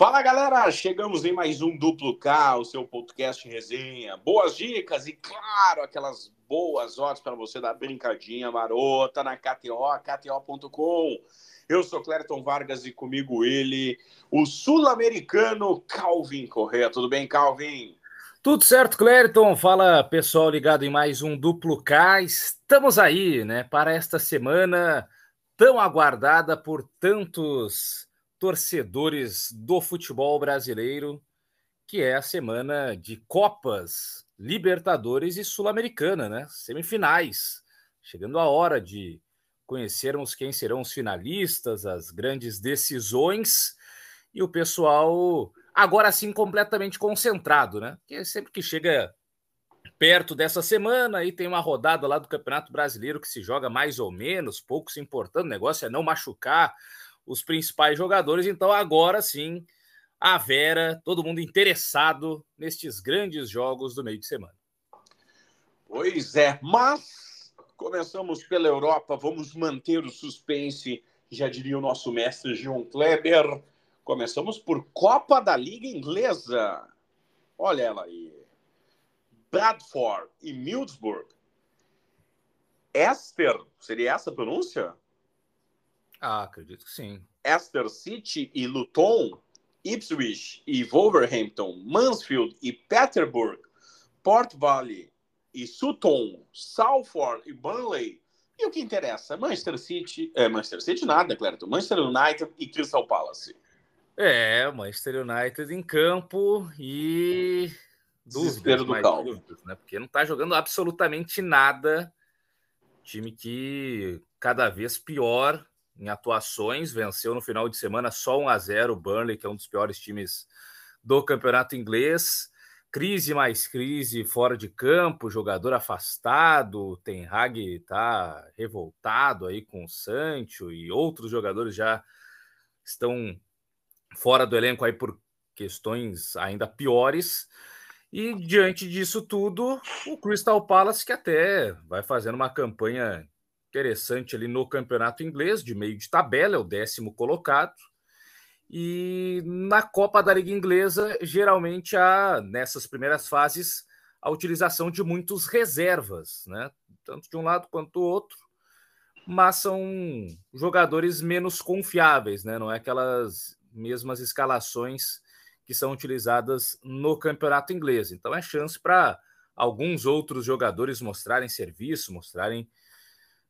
Fala galera, chegamos em mais um Duplo K, o seu podcast resenha. Boas dicas e, claro, aquelas boas horas para você dar brincadinha marota na KTO, KTO.com. Eu sou Clériton Vargas e comigo ele, o sul-americano Calvin Correia. Tudo bem, Calvin? Tudo certo, Clériton. Fala pessoal ligado em mais um Duplo K. Estamos aí, né, para esta semana tão aguardada por tantos torcedores do futebol brasileiro, que é a semana de Copas, Libertadores e Sul-Americana, né? Semifinais. Chegando a hora de conhecermos quem serão os finalistas, as grandes decisões e o pessoal agora sim completamente concentrado, né? Porque sempre que chega perto dessa semana aí tem uma rodada lá do Campeonato Brasileiro que se joga mais ou menos, pouco se importando, o negócio é não machucar os principais jogadores. Então, agora sim, a Vera, todo mundo interessado nestes grandes jogos do meio de semana. Pois é, mas começamos pela Europa, vamos manter o suspense, já diria o nosso mestre João Kleber. Começamos por Copa da Liga Inglesa. Olha ela aí. Bradford e Middlesbrough. Esther, seria essa a pronúncia? Ah, acredito que sim. Esther City e Luton, Ipswich e Wolverhampton, Mansfield e Peterborough, Port Vale e Sutton, Salford e Burnley. E o que interessa? Manchester City, é, Manchester City nada, Clérito. Manchester United e Crystal Palace. É, Manchester United em campo e desespero do calmo, né? Porque não está jogando absolutamente nada. Time que cada vez pior em atuações, venceu no final de semana só 1 a 0 o Burnley, que é um dos piores times do campeonato inglês. Crise mais crise fora de campo, jogador afastado, Ten Hag está revoltado aí com o Sancho e outros jogadores já estão fora do elenco aí por questões ainda piores. E diante disso tudo, o Crystal Palace que até vai fazendo uma campanha interessante ali no campeonato inglês, de meio de tabela, é o décimo colocado. E na Copa da Liga Inglesa, geralmente há, nessas primeiras fases, a utilização de muitos reservas, né? Tanto de um lado quanto do outro, mas são jogadores menos confiáveis, né? Não é aquelas mesmas escalações que são utilizadas no campeonato inglês. Então é chance para alguns outros jogadores mostrarem serviço, mostrarem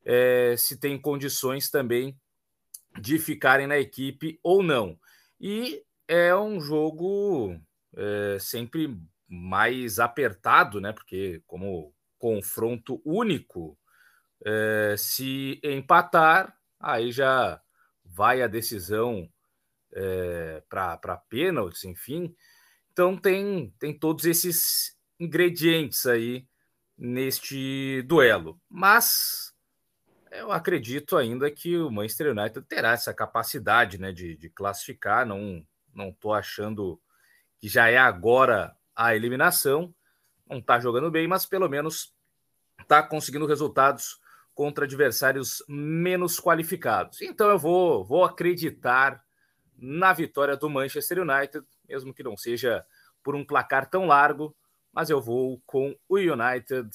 é, se tem condições também de ficarem na equipe ou não. E é um jogo é, sempre mais apertado, né? Porque como confronto único, é, se empatar, aí já vai a decisão é, para pênaltis, enfim. Então tem, tem todos esses ingredientes aí neste duelo. Mas eu acredito ainda que o Manchester United terá essa capacidade né, de, de classificar. Não não estou achando que já é agora a eliminação. Não está jogando bem, mas pelo menos está conseguindo resultados contra adversários menos qualificados. Então eu vou, vou acreditar na vitória do Manchester United, mesmo que não seja por um placar tão largo, mas eu vou com o United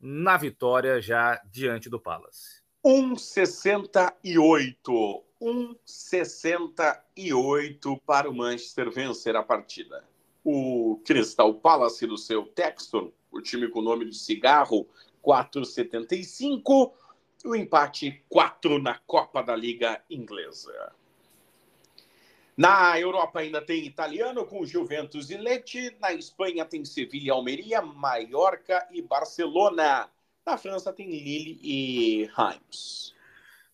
na vitória já diante do Palace. 1,68. 1,68 para o Manchester vencer a partida. O Crystal Palace do seu Textor, o time com o nome de cigarro, 4,75. O empate 4 na Copa da Liga Inglesa. Na Europa ainda tem italiano com Juventus e Lecce. Na Espanha tem Sevilha, Almeria, Mallorca e Barcelona. Na França tem Lille e Reims.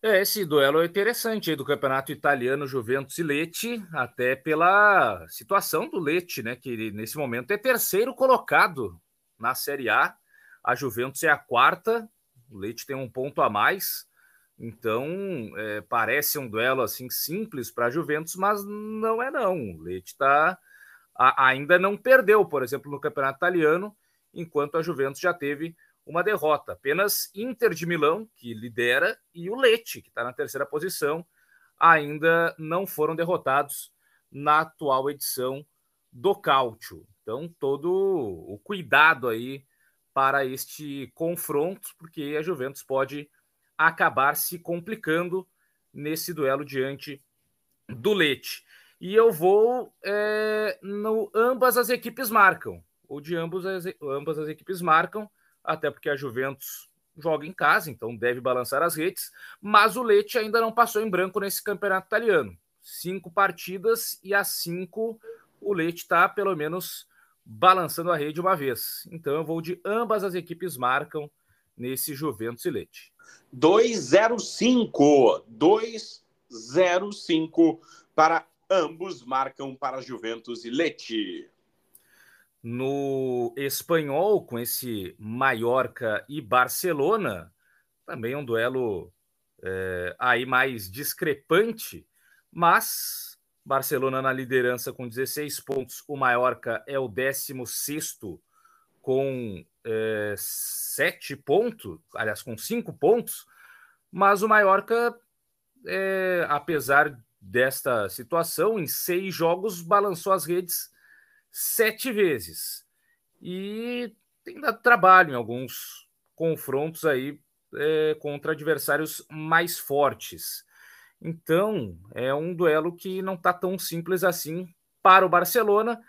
É, esse duelo é interessante aí do campeonato italiano Juventus e Lecce, até pela situação do Lecce, né, que nesse momento é terceiro colocado na Série A. A Juventus é a quarta, o Lecce tem um ponto a mais. Então, é, parece um duelo assim simples para a Juventus, mas não é não. O Lecce tá, a, ainda não perdeu, por exemplo, no campeonato italiano, enquanto a Juventus já teve uma derrota. Apenas Inter de Milão, que lidera, e o Lecce, que está na terceira posição, ainda não foram derrotados na atual edição do Cálcio. Então, todo o cuidado aí para este confronto, porque a Juventus pode acabar se complicando nesse duelo diante do Leite. E eu vou é, no ambas as equipes marcam, ou de ambos as, ambas as equipes marcam, até porque a Juventus joga em casa, então deve balançar as redes, mas o Leite ainda não passou em branco nesse campeonato italiano. Cinco partidas e as cinco o Leite está pelo menos balançando a rede uma vez. Então eu vou de ambas as equipes marcam nesse Juventus e Leite. 205, 205 para ambos marcam para Juventus e Leite. No espanhol, com esse Mallorca e Barcelona, também um duelo é, aí mais discrepante, mas Barcelona na liderança com 16 pontos, o Mallorca é o 16 com é, 7 pontos, aliás, com 5 pontos, mas o Mallorca, é, apesar desta situação, em seis jogos, balançou as redes sete vezes. E tem dado trabalho em alguns confrontos aí é, contra adversários mais fortes. Então, é um duelo que não está tão simples assim para o Barcelona,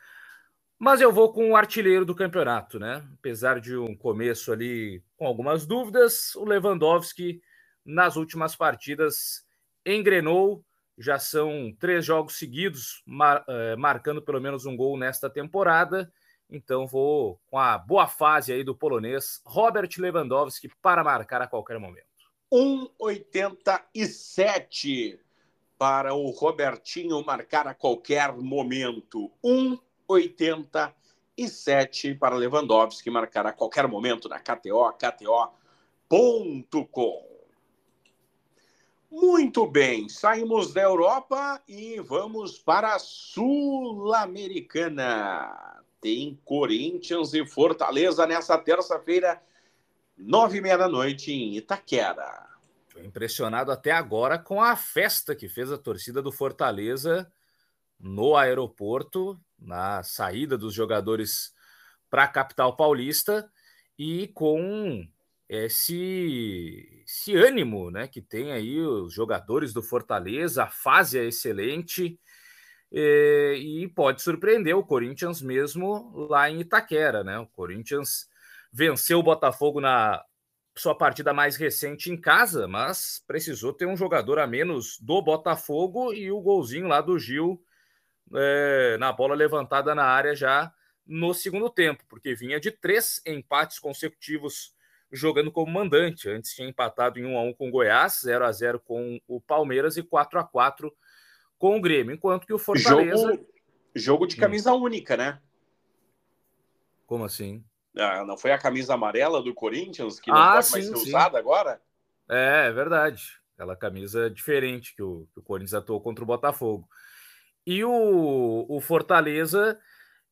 mas eu vou com o artilheiro do campeonato, né? Apesar de um começo ali com algumas dúvidas, o Lewandowski nas últimas partidas engrenou já são três jogos seguidos, mar, é, marcando pelo menos um gol nesta temporada. Então vou com a boa fase aí do polonês Robert Lewandowski para marcar a qualquer momento. 1,87 para o Robertinho marcar a qualquer momento. 1,87 para Lewandowski marcar a qualquer momento na KTO, KTO.com. Muito bem, saímos da Europa e vamos para a Sul-Americana. Tem Corinthians e Fortaleza nessa terça-feira, nove e meia da noite em Itaquera. Estou impressionado até agora com a festa que fez a torcida do Fortaleza no aeroporto, na saída dos jogadores para a capital paulista e com esse, esse ânimo né, que tem aí os jogadores do Fortaleza, a fase é excelente e, e pode surpreender o Corinthians mesmo lá em Itaquera. Né? O Corinthians venceu o Botafogo na sua partida mais recente em casa, mas precisou ter um jogador a menos do Botafogo e o golzinho lá do Gil é, na bola levantada na área já no segundo tempo, porque vinha de três empates consecutivos jogando como mandante. Antes tinha empatado em 1 a 1 com o Goiás, 0 a 0 com o Palmeiras e 4 a 4 com o Grêmio, enquanto que o Fortaleza jogo, jogo de camisa hum. única, né? Como assim? Ah, não foi a camisa amarela do Corinthians que não ah, pode sim, mais ser sim. usada agora? É, é verdade. Aquela camisa diferente que o, que o Corinthians atuou contra o Botafogo. E o, o Fortaleza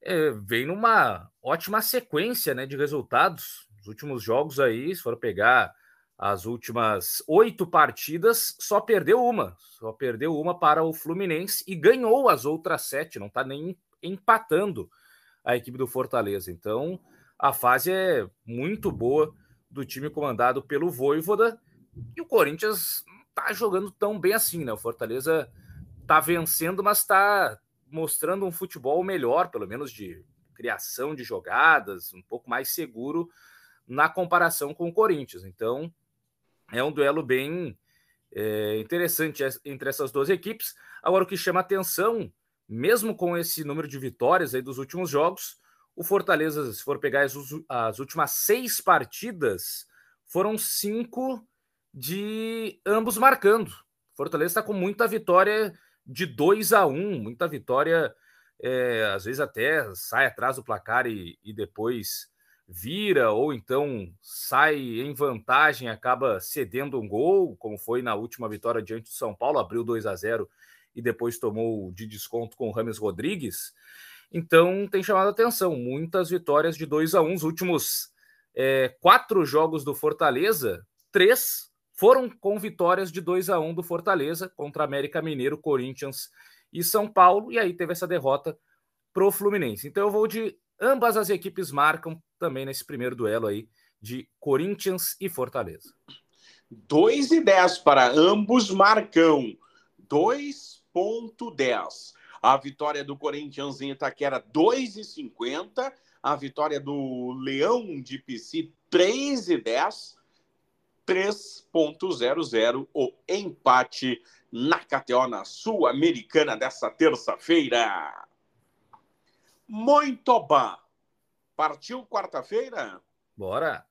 é, vem numa ótima sequência né, de resultados últimos jogos aí, se for pegar as últimas oito partidas, só perdeu uma. Só perdeu uma para o Fluminense e ganhou as outras sete, não está nem empatando a equipe do Fortaleza. Então, a fase é muito boa do time comandado pelo Voivoda e o Corinthians está jogando tão bem assim, né? O Fortaleza está vencendo, mas está mostrando um futebol melhor, pelo menos de criação de jogadas, um pouco mais seguro na comparação com o Corinthians. Então, é um duelo bem é, interessante entre essas duas equipes. Agora, o que chama atenção, mesmo com esse número de vitórias aí dos últimos jogos, o Fortaleza, se for pegar as, as últimas seis partidas, foram cinco de ambos marcando. Fortaleza está com muita vitória de 2 a 1 um, muita vitória, é, às vezes até sai atrás do placar e, e depois vira ou então sai em vantagem, acaba cedendo um gol, como foi na última vitória diante do São Paulo, abriu 2 a 0 e depois tomou de desconto com o Rames Rodrigues. Então tem chamado a atenção, muitas vitórias de 2 a 1 os últimos é, quatro jogos do Fortaleza, três foram com vitórias de 2 a 1 do Fortaleza contra América Mineiro, Corinthians e São Paulo, e aí teve essa derrota pro Fluminense. Então eu vou de ambas as equipes marcam também nesse primeiro duelo aí de Corinthians e Fortaleza. 2 e 10 para ambos marcam. 2.10. A vitória do Corinthians em Itaquera 2,50. A vitória do Leão de Pici 3,10. 3.00 o empate na KTO na Sul-Americana dessa terça-feira. Muito bom. Partiu quarta-feira? Bora.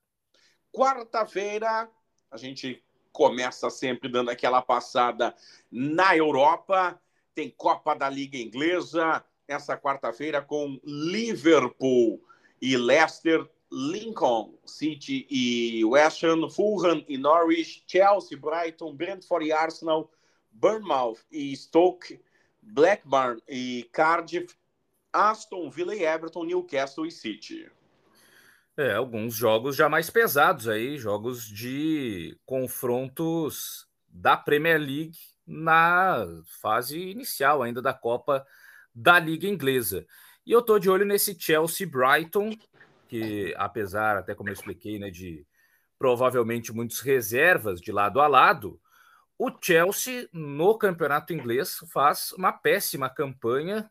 Quarta-feira, a gente começa sempre dando aquela passada na Europa. Tem Copa da Liga Inglesa essa quarta-feira com Liverpool e Leicester, Lincoln City e West Ham, Fulham e Norwich, Chelsea, Brighton, Brentford e Arsenal, Bournemouth e Stoke, Blackburn e Cardiff, Aston Villa e Everton, Newcastle e City. É, alguns jogos já mais pesados aí, jogos de confrontos da Premier League na fase inicial ainda da Copa da Liga Inglesa. E eu tô de olho nesse Chelsea Brighton, que apesar, até como eu expliquei, né, de provavelmente muitos reservas de lado a lado, o Chelsea no campeonato inglês faz uma péssima campanha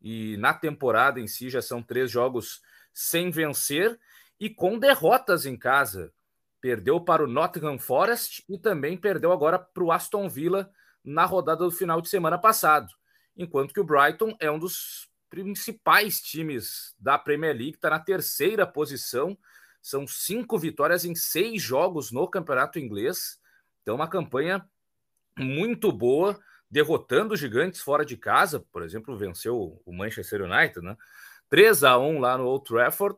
e na temporada em si já são três jogos sem vencer e com derrotas em casa. Perdeu para o Nottingham Forest e também perdeu agora para o Aston Villa na rodada do final de semana passado. Enquanto que o Brighton é um dos principais times da Premier League, está na terceira posição. São cinco vitórias em seis jogos no campeonato inglês. Então, uma campanha muito boa, derrotando os gigantes fora de casa. Por exemplo, venceu o Manchester United, né? 3 a 1 lá no Old Trafford.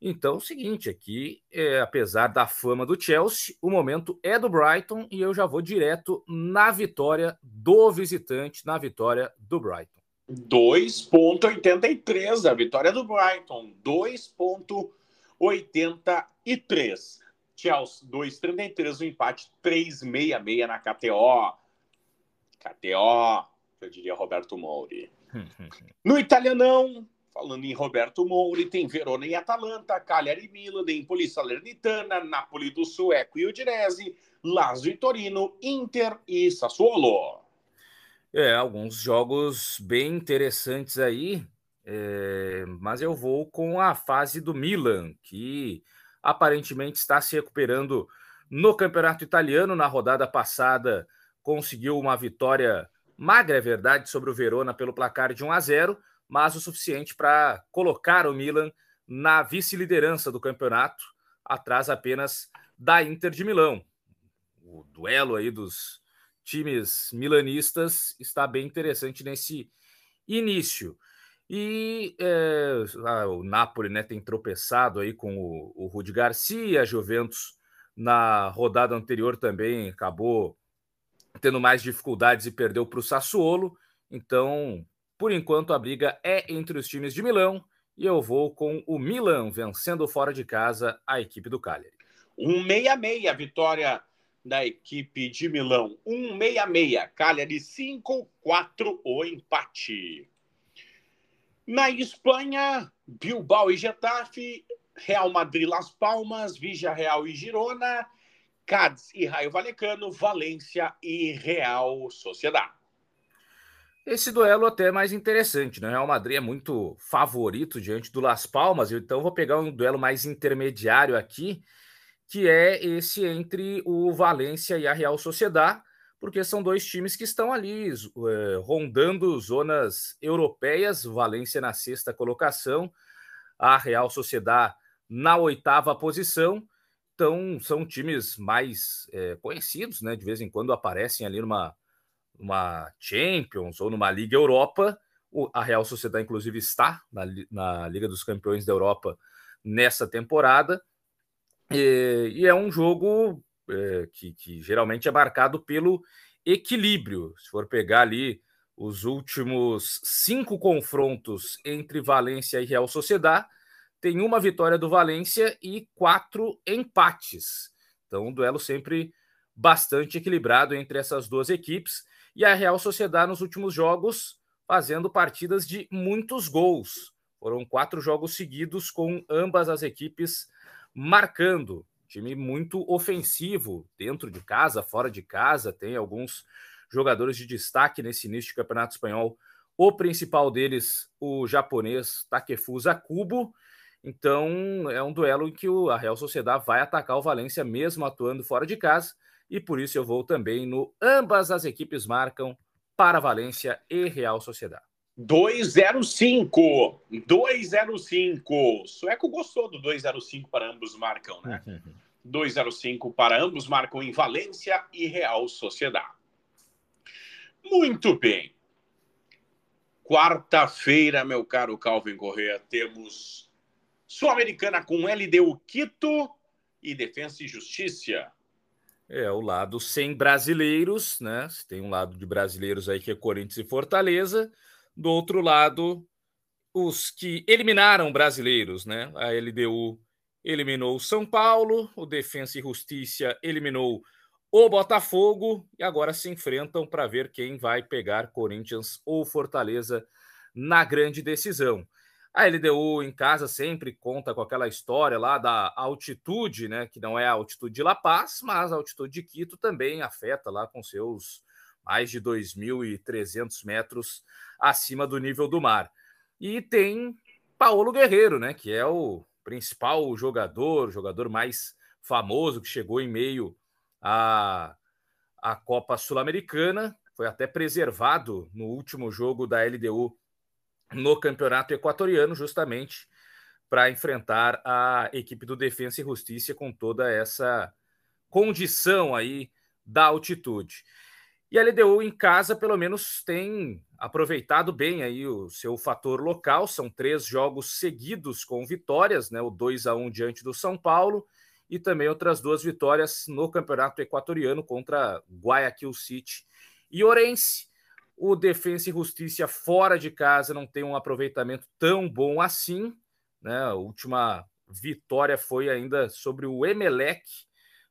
Então, é o seguinte, aqui, é, apesar da fama do Chelsea, o momento é do Brighton e eu já vou direto na vitória do visitante, na vitória do Brighton. 2,83 a vitória do Brighton, 2,83. Chelsea 2,33, o empate 3,66 na KTO. KTO, eu diria Roberto Mouri. no italianão, Falando em Roberto Moura, tem Verona e Atalanta, Cagliari e Milan, Empoli Salernitana, Napoli do Sueco e Udinese, Lazio e Torino, Inter e Sassuolo. É, alguns jogos bem interessantes aí, é, mas eu vou com a fase do Milan, que aparentemente está se recuperando no campeonato italiano. Na rodada passada, conseguiu uma vitória magra, é verdade, sobre o Verona pelo placar de 1 a 0 mas o suficiente para colocar o Milan na vice-liderança do campeonato, atrás apenas da Inter de Milão. O duelo aí dos times milanistas está bem interessante nesse início. E é, o Napoli né, tem tropeçado aí com o, o Rudi Garcia, a Juventus na rodada anterior também acabou tendo mais dificuldades e perdeu para o Sassuolo. Então, por enquanto, a briga é entre os times de Milão e eu vou com o Milan vencendo fora de casa a equipe do Cagliari. 166 vitória da equipe de Milão. 166, Cagliari 5, 4 o empate. Na Espanha, Bilbao e Getafe, Real Madrid Las Palmas, Vija Real e Girona, Cádiz e Raio Valecano, Valência e Real Sociedade. Esse duelo até é mais interessante, né? O Real Madrid é muito favorito diante do Las Palmas, então vou pegar um duelo mais intermediário aqui, que é esse entre o Valência e a Real Sociedad, porque são dois times que estão ali é, rondando zonas europeias, Valência na sexta colocação, a Real Sociedad na oitava posição. Então, são times mais é, conhecidos, né? De vez em quando aparecem ali numa numa Champions ou numa Liga Europa. a Real Sociedade, inclusive, está na, na Liga dos Campeões da Europa nessa temporada. E, e é um jogo é, que, que geralmente é marcado pelo equilíbrio. Se for pegar ali os últimos cinco confrontos entre Valência e Real Sociedade, tem uma vitória do Valência e quatro empates. Então, um duelo sempre bastante equilibrado entre essas duas equipes. E a Real Sociedade nos últimos jogos fazendo partidas de muitos gols. Foram quatro jogos seguidos com ambas as equipes marcando. Time muito ofensivo, dentro de casa, fora de casa, tem alguns jogadores de destaque nesse início de campeonato espanhol. O principal deles, o japonês Takefusa Kubo. Então, é um duelo em que a Real Sociedade vai atacar o Valência, mesmo atuando fora de casa. E por isso eu vou também no ambas as equipes marcam para Valência e Real Sociedade. 205. 205. Sueco gostou do 205 para ambos marcam, né? 205 para ambos marcam em Valência e Real Sociedade. Muito bem. Quarta-feira, meu caro Calvin Correa, temos Sul-Americana com LDU Quito e Defensa e Justiça. É, o lado sem brasileiros, né? Tem um lado de brasileiros aí que é Corinthians e Fortaleza. Do outro lado, os que eliminaram brasileiros, né? A LDU eliminou o São Paulo, o Defensa e Justiça eliminou o Botafogo e agora se enfrentam para ver quem vai pegar Corinthians ou Fortaleza na grande decisão. A LDU em casa sempre conta com aquela história lá da altitude, né? Que não é a altitude de La Paz, mas a altitude de Quito também afeta lá com seus mais de 2.300 metros acima do nível do mar. E tem Paulo Guerreiro, né, que é o principal jogador, jogador mais famoso que chegou em meio à, à Copa Sul-Americana, foi até preservado no último jogo da LDU no Campeonato Equatoriano, justamente para enfrentar a equipe do Defensa e Justiça com toda essa condição aí da altitude. E a LDU em casa, pelo menos, tem aproveitado bem aí o seu fator local. São três jogos seguidos com vitórias, né? O 2 a 1 diante do São Paulo e também outras duas vitórias no Campeonato Equatoriano contra Guayaquil City e Orense. O Defensa e Justiça fora de casa não tem um aproveitamento tão bom assim, né? A última vitória foi ainda sobre o Emelec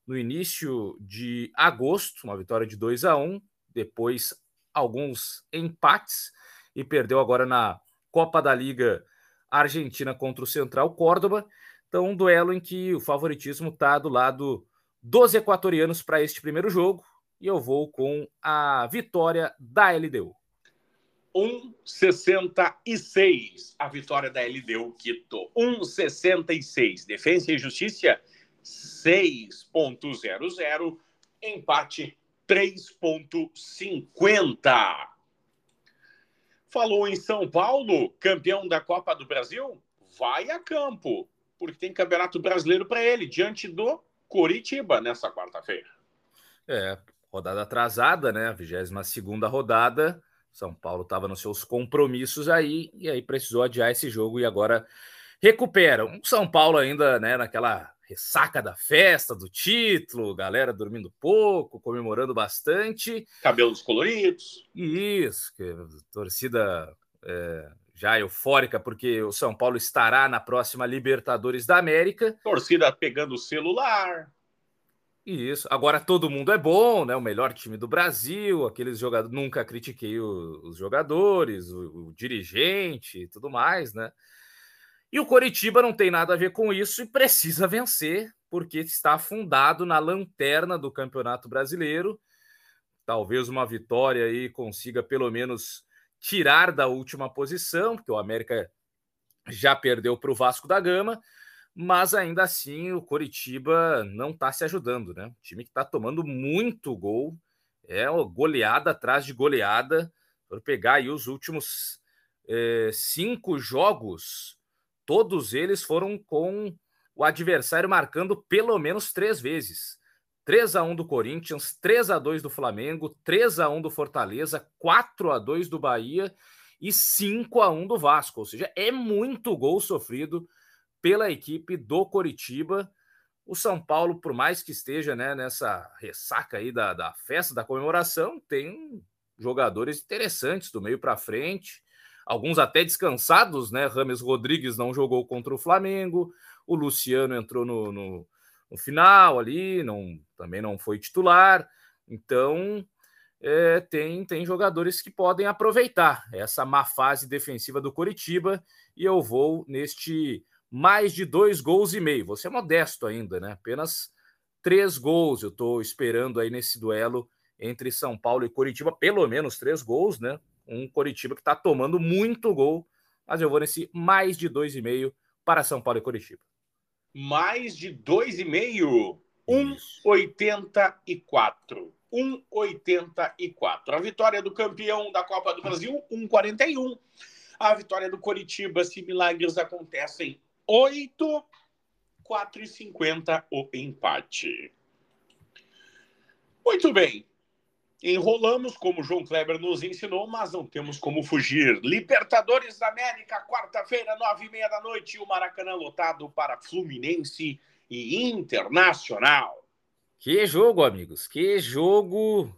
no início de agosto, uma vitória de 2 a 1, depois alguns empates e perdeu agora na Copa da Liga Argentina contra o Central Córdoba. Então, um duelo em que o favoritismo está do lado dos equatorianos para este primeiro jogo e eu vou com a vitória da LDU. 1,66 a vitória da LDU Quito. 1,66. Defesa e Justiça 6.00, empate 3.50. Falou em São Paulo, campeão da Copa do Brasil, vai a campo, porque tem Campeonato Brasileiro para ele, diante do Coritiba nessa quarta-feira. É, rodada atrasada, né? A 22 rodada. São Paulo estava nos seus compromissos aí, e aí precisou adiar esse jogo e agora recupera. Um São Paulo ainda, né, naquela ressaca da festa, do título, galera dormindo pouco, comemorando bastante. Cabelos coloridos. Isso, torcida é, já eufórica, porque o São Paulo estará na próxima Libertadores da América. Torcida pegando o celular. Isso. Agora todo mundo é bom, né? O melhor time do Brasil, aqueles jogadores. Nunca critiquei os jogadores, o, o dirigente e tudo mais, né? E o Coritiba não tem nada a ver com isso e precisa vencer, porque está afundado na lanterna do Campeonato Brasileiro. Talvez uma vitória aí consiga pelo menos tirar da última posição, porque o América já perdeu para o Vasco da Gama, mas ainda assim o Coritiba não está se ajudando, né? O time que está tomando muito gol, é goleada atrás de goleada. Por pegar aí os últimos é, cinco jogos todos eles foram com o adversário marcando pelo menos três vezes. 3 a 1 do Corinthians, 3 a 2 do Flamengo, 3 a 1 do Fortaleza, 4 a 2 do Bahia e 5 a 1 do Vasco. Ou seja, é muito gol sofrido pela equipe do Coritiba. O São Paulo, por mais que esteja né, nessa ressaca aí da, da festa, da comemoração, tem jogadores interessantes do meio para frente alguns até descansados, né? Rames Rodrigues não jogou contra o Flamengo, o Luciano entrou no, no, no final ali, não, também não foi titular. Então é, tem, tem jogadores que podem aproveitar essa má fase defensiva do Coritiba e eu vou neste mais de dois gols e meio. Você é modesto ainda, né? Apenas três gols. Eu estou esperando aí nesse duelo entre São Paulo e Coritiba, pelo menos três gols, né? Um Coritiba que está tomando muito gol, mas eu vou nesse mais de dois e meio para São Paulo e Coritiba. Mais de dois e meio, 1,84. 1,84. A vitória do campeão da Copa do Brasil, 1,41. A vitória do Coritiba, se milagres acontecem, 8, 4,50 o empate. Muito bem. Enrolamos, como João Kleber nos ensinou, mas não temos como fugir. Libertadores da América, quarta-feira, nove e meia da noite, o Maracanã lotado para Fluminense e Internacional. Que jogo, amigos, que jogo!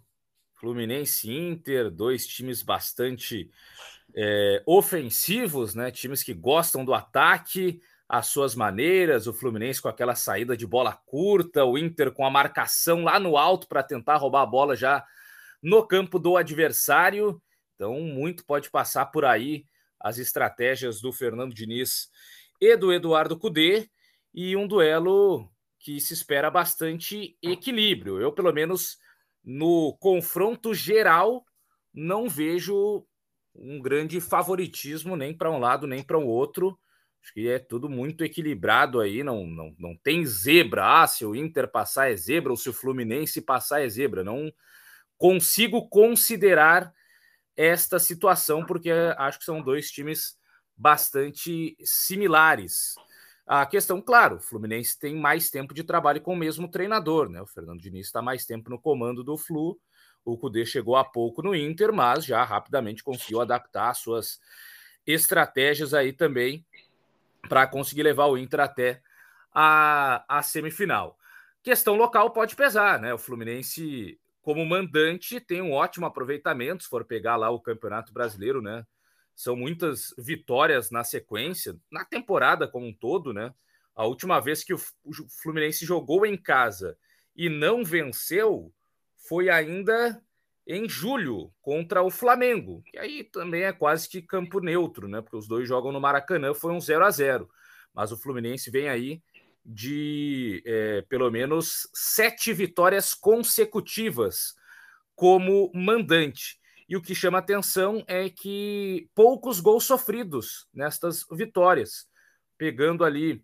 Fluminense Inter, dois times bastante é, ofensivos, né? Times que gostam do ataque, as suas maneiras. O Fluminense com aquela saída de bola curta, o Inter com a marcação lá no alto para tentar roubar a bola já no campo do adversário. Então, muito pode passar por aí as estratégias do Fernando Diniz e do Eduardo Cudê e um duelo que se espera bastante equilíbrio. Eu, pelo menos, no confronto geral, não vejo um grande favoritismo nem para um lado nem para o outro. Acho que é tudo muito equilibrado aí, não, não, não tem zebra. Ah, se o Inter passar é zebra, ou se o Fluminense passar é zebra. Não consigo considerar esta situação, porque acho que são dois times bastante similares. A questão, claro, o Fluminense tem mais tempo de trabalho com o mesmo treinador, né? O Fernando Diniz está mais tempo no comando do Flu. O Cudê chegou há pouco no Inter, mas já rapidamente conseguiu adaptar suas estratégias aí também para conseguir levar o Inter até a, a semifinal. Questão local pode pesar, né? O Fluminense, como mandante, tem um ótimo aproveitamento, se for pegar lá o Campeonato Brasileiro, né? São muitas vitórias na sequência, na temporada como um todo, né? A última vez que o Fluminense jogou em casa e não venceu foi ainda em julho contra o Flamengo, que aí também é quase que campo neutro, né? Porque os dois jogam no Maracanã, foi um 0 a 0 Mas o Fluminense vem aí de é, pelo menos sete vitórias consecutivas como mandante. E o que chama atenção é que poucos gols sofridos nestas vitórias, pegando ali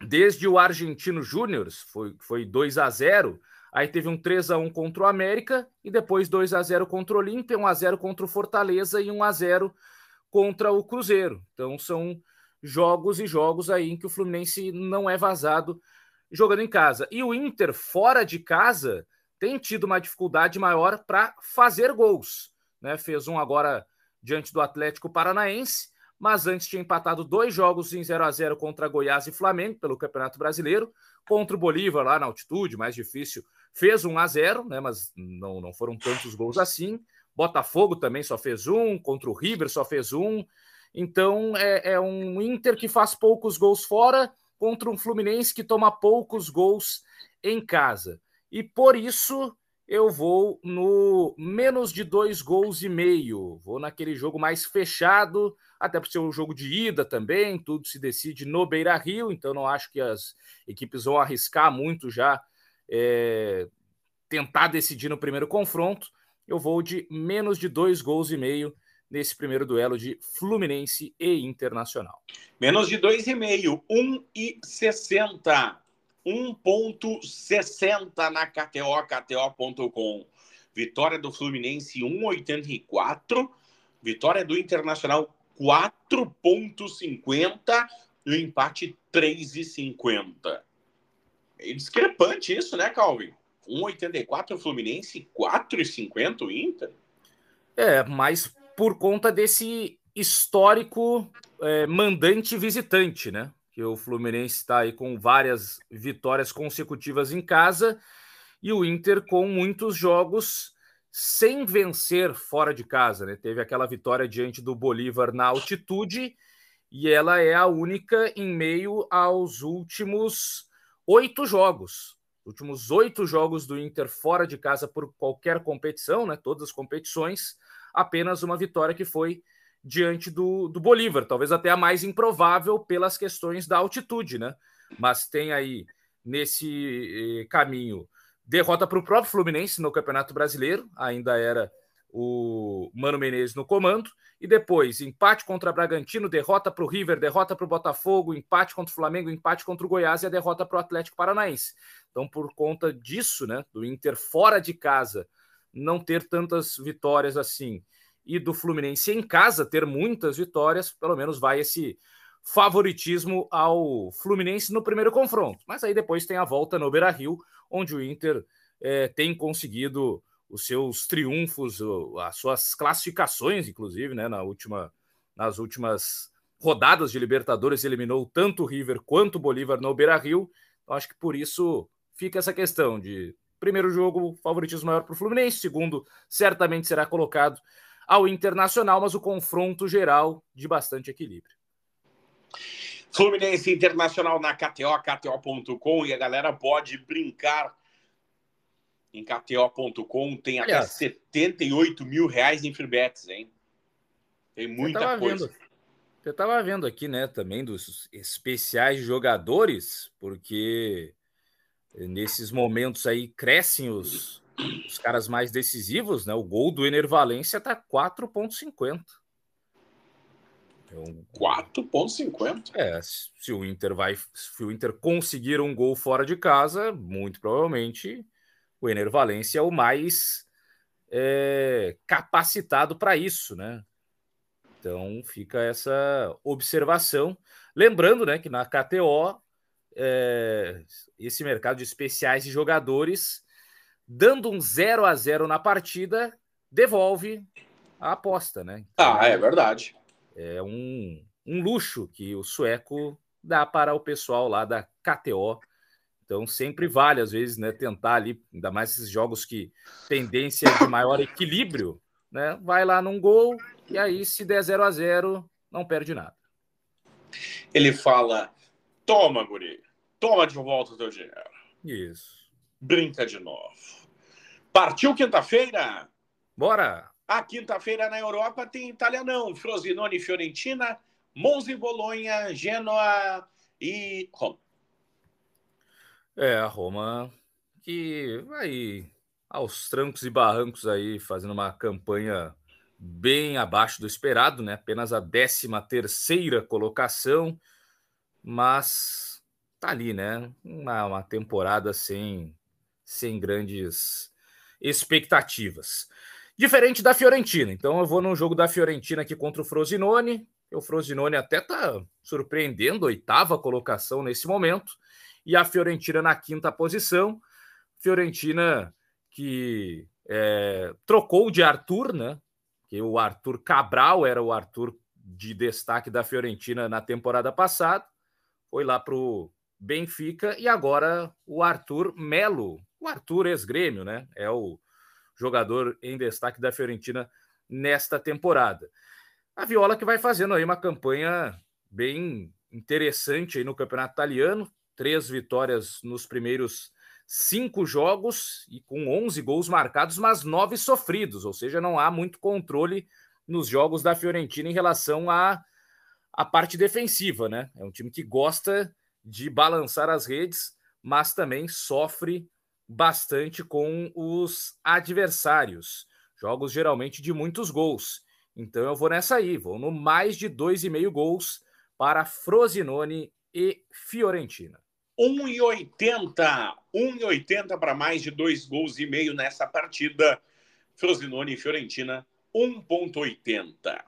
desde o Argentino Júnior, foi, foi 2 a 0 aí teve um 3 a 1 contra o América e depois 2 a 0 contra o Olímpia, 1 a 0 contra o Fortaleza e 1 a 0 contra o Cruzeiro. Então são jogos e jogos aí em que o Fluminense não é vazado jogando em casa. E o Inter fora de casa tem tido uma dificuldade maior para fazer gols. Né? Fez um agora diante do Atlético Paranaense, mas antes tinha empatado dois jogos em 0 a 0 contra Goiás e Flamengo pelo Campeonato Brasileiro, contra o Bolívar lá na altitude, mais difícil. Fez 1 a 0, né? Mas não, não foram tantos gols assim. Botafogo também só fez um, contra o River só fez um. Então é, é um Inter que faz poucos gols fora contra um Fluminense que toma poucos gols em casa. E por isso eu vou no menos de dois gols e meio. Vou naquele jogo mais fechado, até por ser um jogo de ida também. Tudo se decide no Beira Rio, então não acho que as equipes vão arriscar muito já é, tentar decidir no primeiro confronto. Eu vou de menos de dois gols e meio nesse primeiro duelo de Fluminense e Internacional. Menos de dois e meio, 1,60. 1,60 na KTO, KTO.com. Vitória do Fluminense 1,84. Vitória do Internacional 4,50. E o empate 3,50. É discrepante isso, né, Calvin? 1,84 o Fluminense, 4,50 o Inter? É, mas por conta desse histórico é, mandante visitante, né? que o Fluminense está aí com várias vitórias consecutivas em casa e o Inter com muitos jogos sem vencer fora de casa, né? Teve aquela vitória diante do Bolívar na altitude e ela é a única em meio aos últimos oito jogos últimos oito jogos do Inter fora de casa por qualquer competição, né? Todas as competições, apenas uma vitória que foi diante do, do Bolívar, talvez até a mais improvável pelas questões da altitude, né? Mas tem aí nesse eh, caminho derrota para o próprio Fluminense no Campeonato Brasileiro, ainda era o Mano Menezes no comando, e depois empate contra Bragantino, derrota para o River, derrota para o Botafogo, empate contra o Flamengo, empate contra o Goiás e a derrota para o Atlético Paranaense. Então, por conta disso, né, do Inter fora de casa não ter tantas vitórias assim e do Fluminense em casa ter muitas vitórias, pelo menos vai esse favoritismo ao Fluminense no primeiro confronto. Mas aí depois tem a volta no Beira Rio, onde o Inter é, tem conseguido os seus triunfos, as suas classificações, inclusive, né, na última, nas últimas rodadas de Libertadores, eliminou tanto o River quanto o Bolívar no Beira Rio. Então, acho que por isso fica essa questão de primeiro jogo, favoritismo maior para o Fluminense, segundo, certamente será colocado ao Internacional, mas o confronto geral de bastante equilíbrio. Fluminense Internacional na KTO, KTO.com, e a galera pode brincar em KTO.com. Tem até Aliás, 78 mil reais em free bets, hein? Tem muita coisa. Vendo, eu estava vendo aqui, né, também dos especiais de jogadores, porque nesses momentos aí crescem os, os caras mais decisivos, né? O gol do Ener Valência tá 4,50. Então, 4,50. É, se o Inter vai, se o Inter conseguir um gol fora de casa, muito provavelmente o Ener Valência é o mais é, capacitado para isso, né? Então fica essa observação. Lembrando, né, que na KTO é, esse mercado de especiais de jogadores, dando um 0 a 0 na partida, devolve a aposta, né? Então, ah, é verdade. É um, um luxo que o sueco dá para o pessoal lá da KTO. Então sempre vale, às vezes, né, tentar ali, ainda mais esses jogos que tendência de maior equilíbrio, né? Vai lá num gol e aí, se der 0 a 0 não perde nada. Ele fala: toma, guri, toma de volta o teu dinheiro. Isso. Brinca de novo. Partiu quinta-feira? Bora! A quinta-feira na Europa tem italianão, Frosinone Fiorentina, Monza e Bolonha, Genoa e Roma. É, a Roma que vai aos trancos e barrancos aí, fazendo uma campanha bem abaixo do esperado, né? Apenas a 13 terceira colocação, mas tá ali, né? Uma, uma temporada sem, sem grandes expectativas. Diferente da Fiorentina. Então eu vou no jogo da Fiorentina aqui contra o Frosinone. O Frosinone até tá surpreendendo, oitava colocação nesse momento. E a Fiorentina na quinta posição. Fiorentina que é, trocou de Arthur, né? Que o Arthur Cabral era o Arthur de destaque da Fiorentina na temporada passada, foi lá para o Benfica e agora o Arthur Melo, o Arthur ex-grêmio, né? É o jogador em destaque da Fiorentina nesta temporada. A Viola que vai fazendo aí uma campanha bem interessante aí no Campeonato Italiano, três vitórias nos primeiros cinco jogos e com 11 gols marcados, mas nove sofridos, ou seja, não há muito controle nos jogos da Fiorentina em relação à, à parte defensiva, né? É um time que gosta de balançar as redes, mas também sofre bastante com os adversários. Jogos geralmente de muitos gols. Então eu vou nessa aí, vou no mais de dois e meio gols para Frosinone e Fiorentina. 1,80. 1,80 para mais de dois gols e meio nessa partida. Frosinone e Fiorentina, 1,80.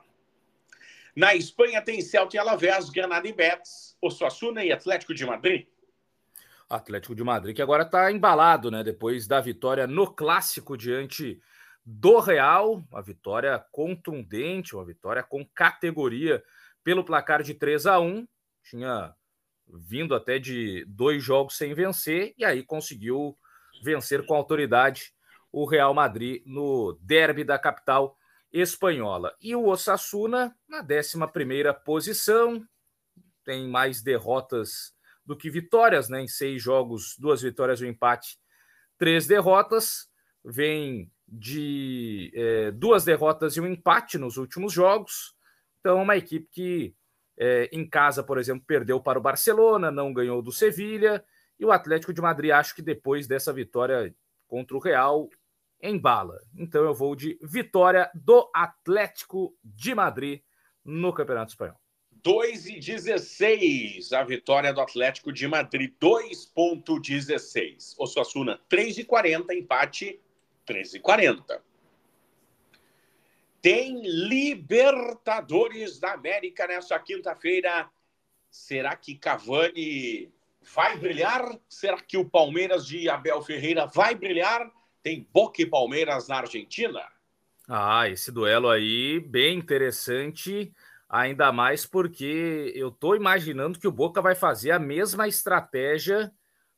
Na Espanha tem Celta e Alavés, Granada e Betis, Osasuna e Atlético de Madrid. Atlético de Madrid que agora está embalado, né? Depois da vitória no clássico diante do Real, uma vitória contundente, uma vitória com categoria pelo placar de 3 a 1. Tinha vindo até de dois jogos sem vencer, e aí conseguiu vencer com autoridade o Real Madrid no derby da capital espanhola. E o Osasuna na 11 posição, tem mais derrotas do que vitórias, né? Em seis jogos, duas vitórias e um empate, três derrotas. Vem de é, duas derrotas e um empate nos últimos jogos. Então, uma equipe que é, em casa, por exemplo, perdeu para o Barcelona, não ganhou do Sevilha. E o Atlético de Madrid, acho que depois dessa vitória contra o Real, embala. Então eu vou de vitória do Atlético de Madrid no Campeonato Espanhol. 2 e 16, a vitória do Atlético de Madrid, 2.16. Osasuna, 3 e 40, empate, 3 e 40. Tem Libertadores da América nessa quinta-feira. Será que Cavani vai brilhar? Será que o Palmeiras de Abel Ferreira vai brilhar? Tem Boca e Palmeiras na Argentina. Ah, esse duelo aí bem interessante, ainda mais porque eu estou imaginando que o Boca vai fazer a mesma estratégia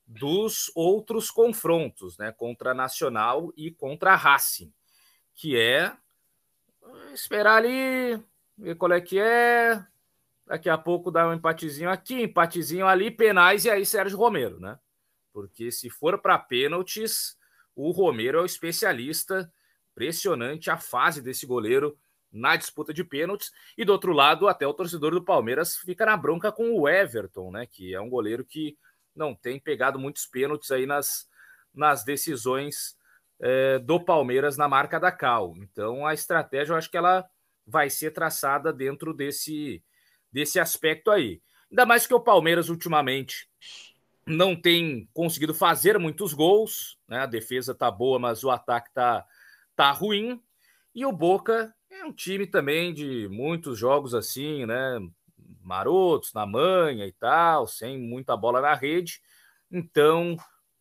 dos outros confrontos, né, contra Nacional e contra Racing, que é esperar ali, ver qual é que é, daqui a pouco dá um empatezinho aqui, empatezinho ali, penais e aí Sérgio Romero, né? Porque se for para pênaltis, o Romero é o especialista. Impressionante a fase desse goleiro na disputa de pênaltis. E do outro lado, até o torcedor do Palmeiras fica na bronca com o Everton, né? Que é um goleiro que não tem pegado muitos pênaltis aí nas, nas decisões é, do Palmeiras na marca da Cal. Então a estratégia eu acho que ela vai ser traçada dentro desse, desse aspecto aí. Ainda mais que o Palmeiras ultimamente não tem conseguido fazer muitos gols, né? A defesa tá boa, mas o ataque tá, tá ruim. E o Boca é um time também de muitos jogos assim, né? Marotos na manha e tal, sem muita bola na rede. Então,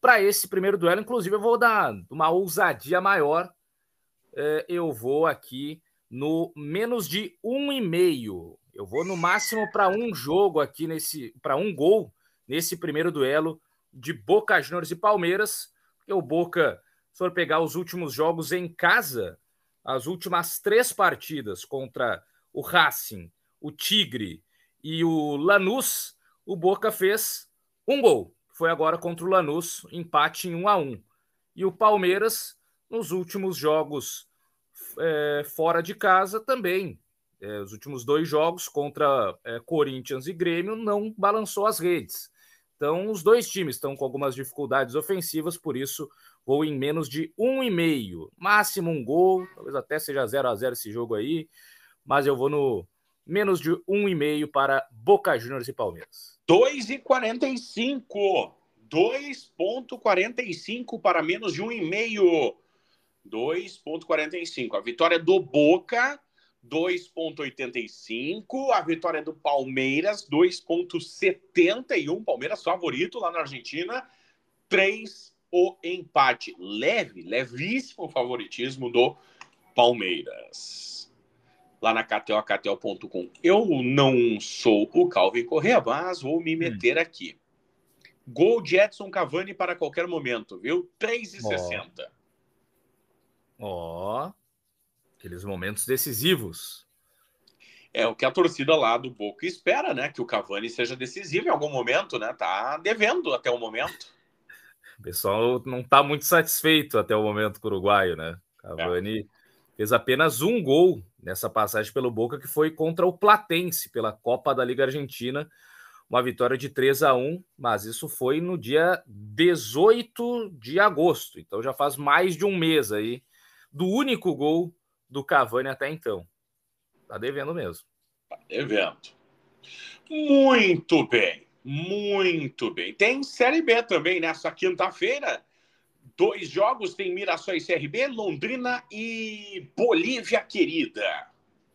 para esse primeiro duelo, inclusive, eu vou dar uma ousadia maior. É, eu vou aqui no menos de um e meio. Eu vou no máximo para um jogo aqui nesse, para um gol nesse primeiro duelo de Boca Juniors e Palmeiras. Porque o Boca, se for pegar os últimos jogos em casa, as últimas três partidas contra o Racing, o Tigre e o Lanús, o Boca fez um gol. Foi agora contra o Lanús, empate em 1 a 1. E o Palmeiras, nos últimos jogos é, fora de casa, também. É, os últimos dois jogos contra é, Corinthians e Grêmio não balançou as redes. Então, os dois times estão com algumas dificuldades ofensivas, por isso vou em menos de um e meio, máximo um gol, talvez até seja 0 a 0 esse jogo aí, mas eu vou no menos de um e meio para Boca Juniors e Palmeiras. 2,45. 2,45 para menos de um e meio. 2,45. A vitória do Boca 2,85. A vitória do Palmeiras, 2,71. Palmeiras favorito lá na Argentina. 3 o empate. Leve, levíssimo favoritismo do Palmeiras. Lá na KTO, KTO.com. Eu não sou o Calvin Correa, mas vou me meter hum. aqui. Gol de Edson Cavani para qualquer momento, viu? 3,60. Ó. Oh. oh. Aqueles momentos decisivos. É o que a torcida lá do Boca espera, né? Que o Cavani seja decisivo em algum momento, né? Tá devendo até o momento. O pessoal não tá muito satisfeito até o momento com o uruguaio, né? Cavani é. Fez apenas um gol nessa passagem pelo Boca, que foi contra o Platense, pela Copa da Liga Argentina. Uma vitória de 3 a 1 mas isso foi no dia 18 de agosto. Então já faz mais de um mês aí do único gol do Cavani até então. Tá devendo mesmo. Tá devendo. Muito bem. Muito bem. Tem Série B também nessa quinta-feira. Dois jogos tem Mirassol e CRB, Londrina e Bolívia querida.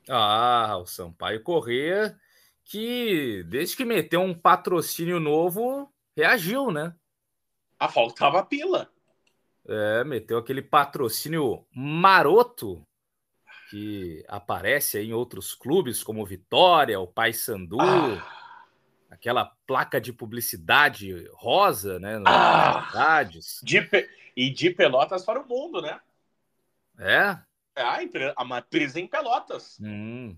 Ah, o Sampaio Corrêa, que desde que meteu um patrocínio novo, reagiu, né? A faltava pila. É, meteu aquele patrocínio maroto que aparece em outros clubes, como Vitória, o Paysandu, ah. aquela placa de publicidade rosa, né? Nas ah. De, e de Pelotas para o mundo, né? É? É a, matriz em Pelotas. Hum.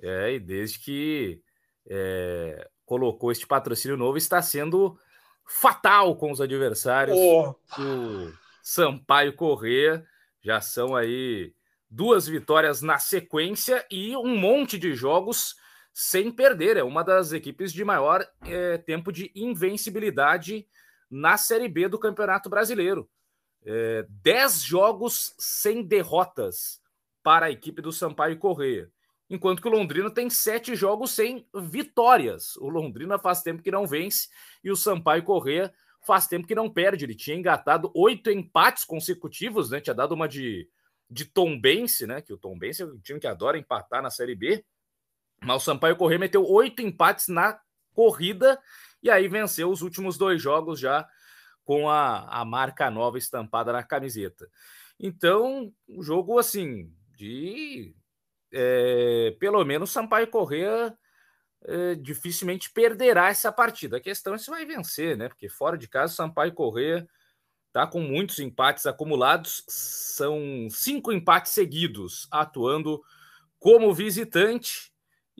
É, e desde que é, colocou este patrocínio novo, está sendo fatal com os adversários. Oh. O Sampaio Corrêa já são aí duas vitórias na sequência e um monte de jogos sem perder. É uma das equipes de maior é, tempo de invencibilidade na Série B do Campeonato Brasileiro. É, dez jogos sem derrotas para a equipe do Sampaio Correia. Enquanto que o Londrina tem sete jogos sem vitórias. O Londrina faz tempo que não vence e o Sampaio Correia faz tempo que não perde. Ele tinha engatado oito empates consecutivos, né? Tinha dado uma de, de Tombense, né? Que o Tombense é um time que adora empatar na Série B. Mas o Sampaio Correia meteu oito empates na corrida e aí venceu os últimos dois jogos já com a, a marca nova estampada na camiseta. Então, um jogo assim, de é, pelo menos Sampaio Correia é, dificilmente perderá essa partida. A questão é se vai vencer, né? Porque fora de casa, Sampaio Correia tá com muitos empates acumulados, são cinco empates seguidos, atuando como visitante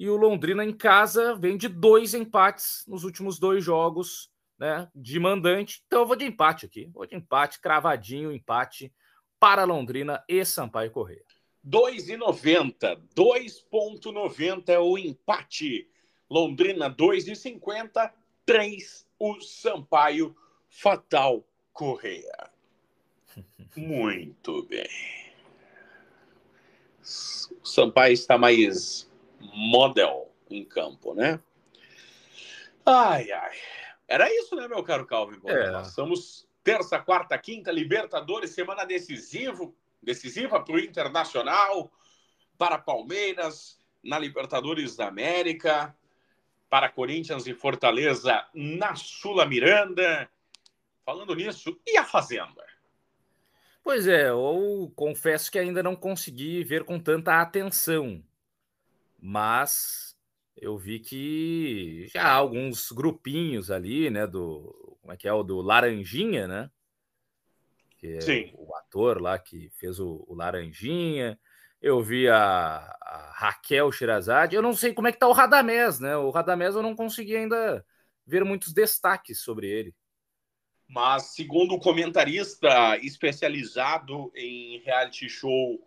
e o Londrina em casa vem de dois empates nos últimos dois jogos, né? De mandante. Então eu vou de empate aqui. Vou de empate, cravadinho, empate para Londrina e Sampaio Correia. 2,90. 2,90 é o empate. Londrina 2,50. 3 o Sampaio Fatal Correia. Muito bem. O Sampaio está mais model em campo, né? Ai, ai. Era isso, né, meu caro Calvin? É. Nós estamos terça, quarta, quinta, Libertadores, semana decisivo, decisiva para o Internacional, para Palmeiras, na Libertadores da América, para Corinthians e Fortaleza na Sula Miranda. Falando nisso, e a Fazenda? Pois é, eu confesso que ainda não consegui ver com tanta atenção mas eu vi que já há alguns grupinhos ali, né, do como é que é o do Laranjinha, né? Que é Sim. o ator lá que fez o, o Laranjinha. Eu vi a, a, Raquel Shirazade. Eu não sei como é que tá o Radamés, né? O Radamés eu não consegui ainda ver muitos destaques sobre ele. Mas segundo o comentarista especializado em reality show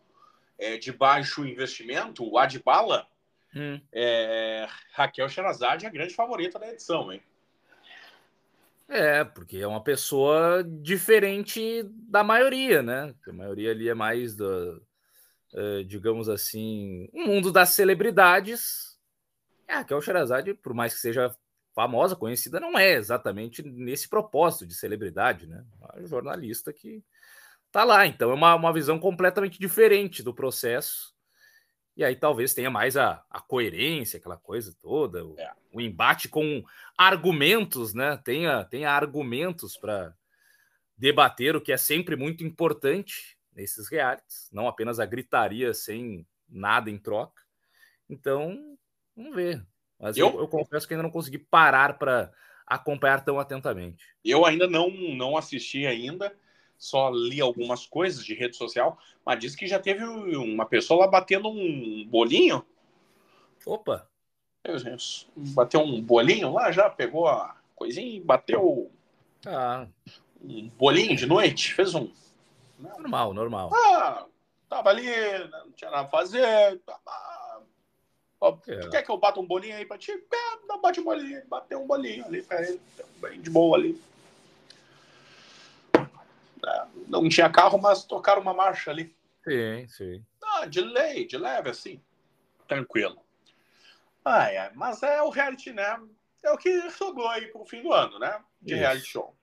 é, de baixo investimento, o Adbala, Hum. É, Raquel Sherazade é a grande favorita da edição, hein? É, porque é uma pessoa diferente da maioria, né? A maioria ali é mais do, é, digamos assim, o um mundo das celebridades. É, a Raquel Sherazade, por mais que seja famosa, conhecida, não é exatamente nesse propósito de celebridade, né? É um jornalista que tá lá. Então é uma, uma visão completamente diferente do processo e aí talvez tenha mais a, a coerência, aquela coisa toda, o, é. o, embate com argumentos, né? Tenha, tenha argumentos para debater o que é sempre muito importante nesses realities, não apenas a gritaria sem nada em troca. Então, vamos ver. Mas eu, eu, eu confesso que ainda não consegui parar para acompanhar tão atentamente. Eu ainda não, não assisti ainda só li algumas coisas de rede social, mas disse que já teve uma pessoa lá batendo um bolinho. Opa! Bateu um bolinho lá, já pegou a coisinha e bateu ah. um bolinho de noite, fez um. Né? Normal, normal. Ah, tava ali, não tinha nada a fazer. Tava... Ó, é. Quer que eu bata um bolinho aí pra ti? É, bate um bolinho, bateu um bolinho ali pra ele, bem de boa ali. Não tinha carro, mas tocaram uma marcha ali. Sim, sim. Ah, de lei, de leve, assim. Tranquilo. Ah, é, mas é o reality, né? É o que sobrou aí pro fim do ano, né? De Isso. reality show.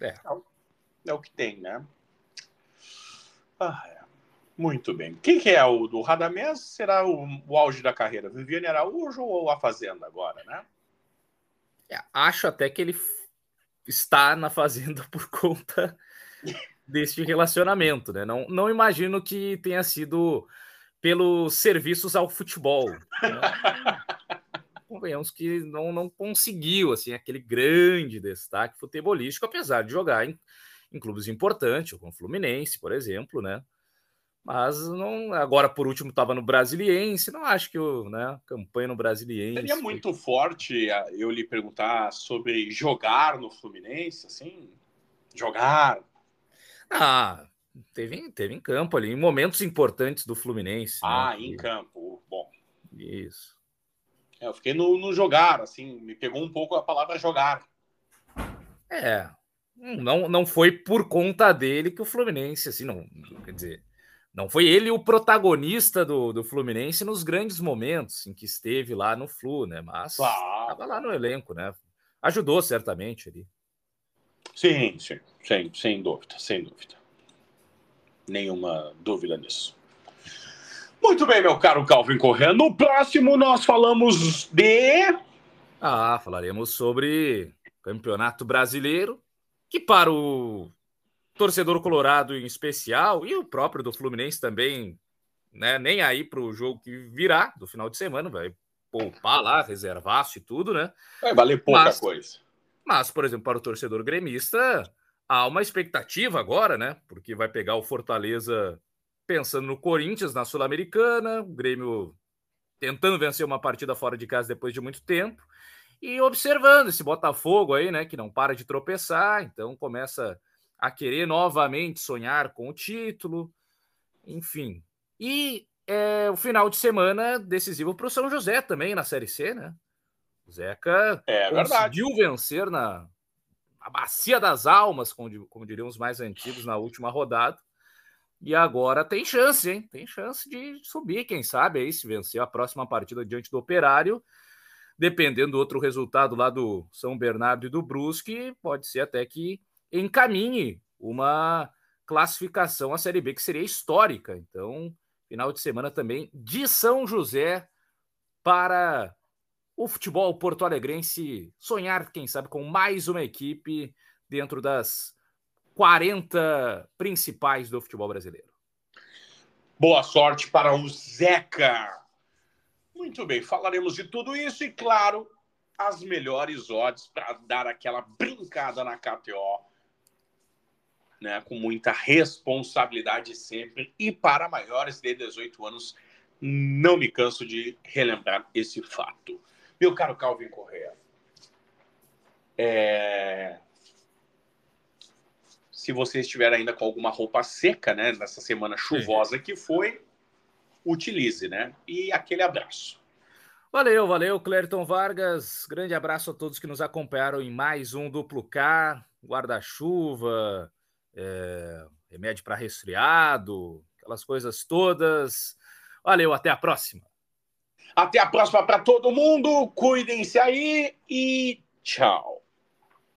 É. é. o, é o que tem, né? Ah, é. Muito bem. Quem que é o do Radamés? Será o, o auge da carreira? Viviane Araújo ou a Fazenda agora, né? É, acho até que ele está na Fazenda por conta deste relacionamento, né? Não, não imagino que tenha sido pelos serviços ao futebol. Né? Convenhamos que não, não conseguiu assim aquele grande destaque futebolístico, apesar de jogar em, em clubes importantes, como o Fluminense, por exemplo, né? Mas não, agora por último estava no Brasiliense, não acho que o, né, campanha no Brasiliense. Seria muito forte eu lhe perguntar sobre jogar no Fluminense, assim, jogar. Ah, teve, teve em campo ali, em momentos importantes do Fluminense. Né, ah, né? em campo, bom. Isso. É, eu fiquei no, no jogar, assim, me pegou um pouco a palavra jogar. É, não, não foi por conta dele que o Fluminense, assim, não, quer dizer, não foi ele o protagonista do, do Fluminense nos grandes momentos em que esteve lá no Flu, né? Mas estava lá no elenco, né? Ajudou certamente ali. Sim, sim, sem, sem dúvida, sem dúvida. Nenhuma dúvida nisso. Muito bem, meu caro Calvin Correa. No próximo nós falamos de. Ah, falaremos sobre Campeonato Brasileiro, que para o torcedor colorado em especial, e o próprio do Fluminense também, né, nem aí para o jogo que virá do final de semana, vai poupar lá, reservar-se e tudo, né? Vai valer pouca mas, coisa. Mas, por exemplo, para o torcedor gremista, há uma expectativa agora, né? Porque vai pegar o Fortaleza pensando no Corinthians na Sul-Americana, o Grêmio tentando vencer uma partida fora de casa depois de muito tempo e observando esse Botafogo aí, né, que não para de tropeçar, então começa a querer novamente sonhar com o título, enfim. E é, o final de semana decisivo para o São José também na Série C, né? O Zeca é conseguiu vencer na, na Bacia das Almas, como, como diriam os mais antigos, na última rodada. E agora tem chance, hein? Tem chance de subir, quem sabe aí, se vencer a próxima partida diante do Operário. Dependendo do outro resultado lá do São Bernardo e do Brusque, pode ser até que encaminhe uma classificação à Série B que seria histórica. Então, final de semana também de São José para o futebol porto-alegrense sonhar, quem sabe, com mais uma equipe dentro das 40 principais do futebol brasileiro. Boa sorte para o Zeca. Muito bem, falaremos de tudo isso e, claro, as melhores odds para dar aquela brincada na KTO né, com muita responsabilidade sempre. E para maiores de 18 anos, não me canso de relembrar esse fato. Meu caro Calvin Correa, é... se você estiver ainda com alguma roupa seca, né, nessa semana chuvosa que foi, utilize, né? E aquele abraço. Valeu, valeu, Clériton Vargas. Grande abraço a todos que nos acompanharam em mais um Duplo K, guarda-chuva, é, remédio para resfriado, aquelas coisas todas. Valeu, até a próxima. Até a próxima para todo mundo. Cuidem-se aí e tchau.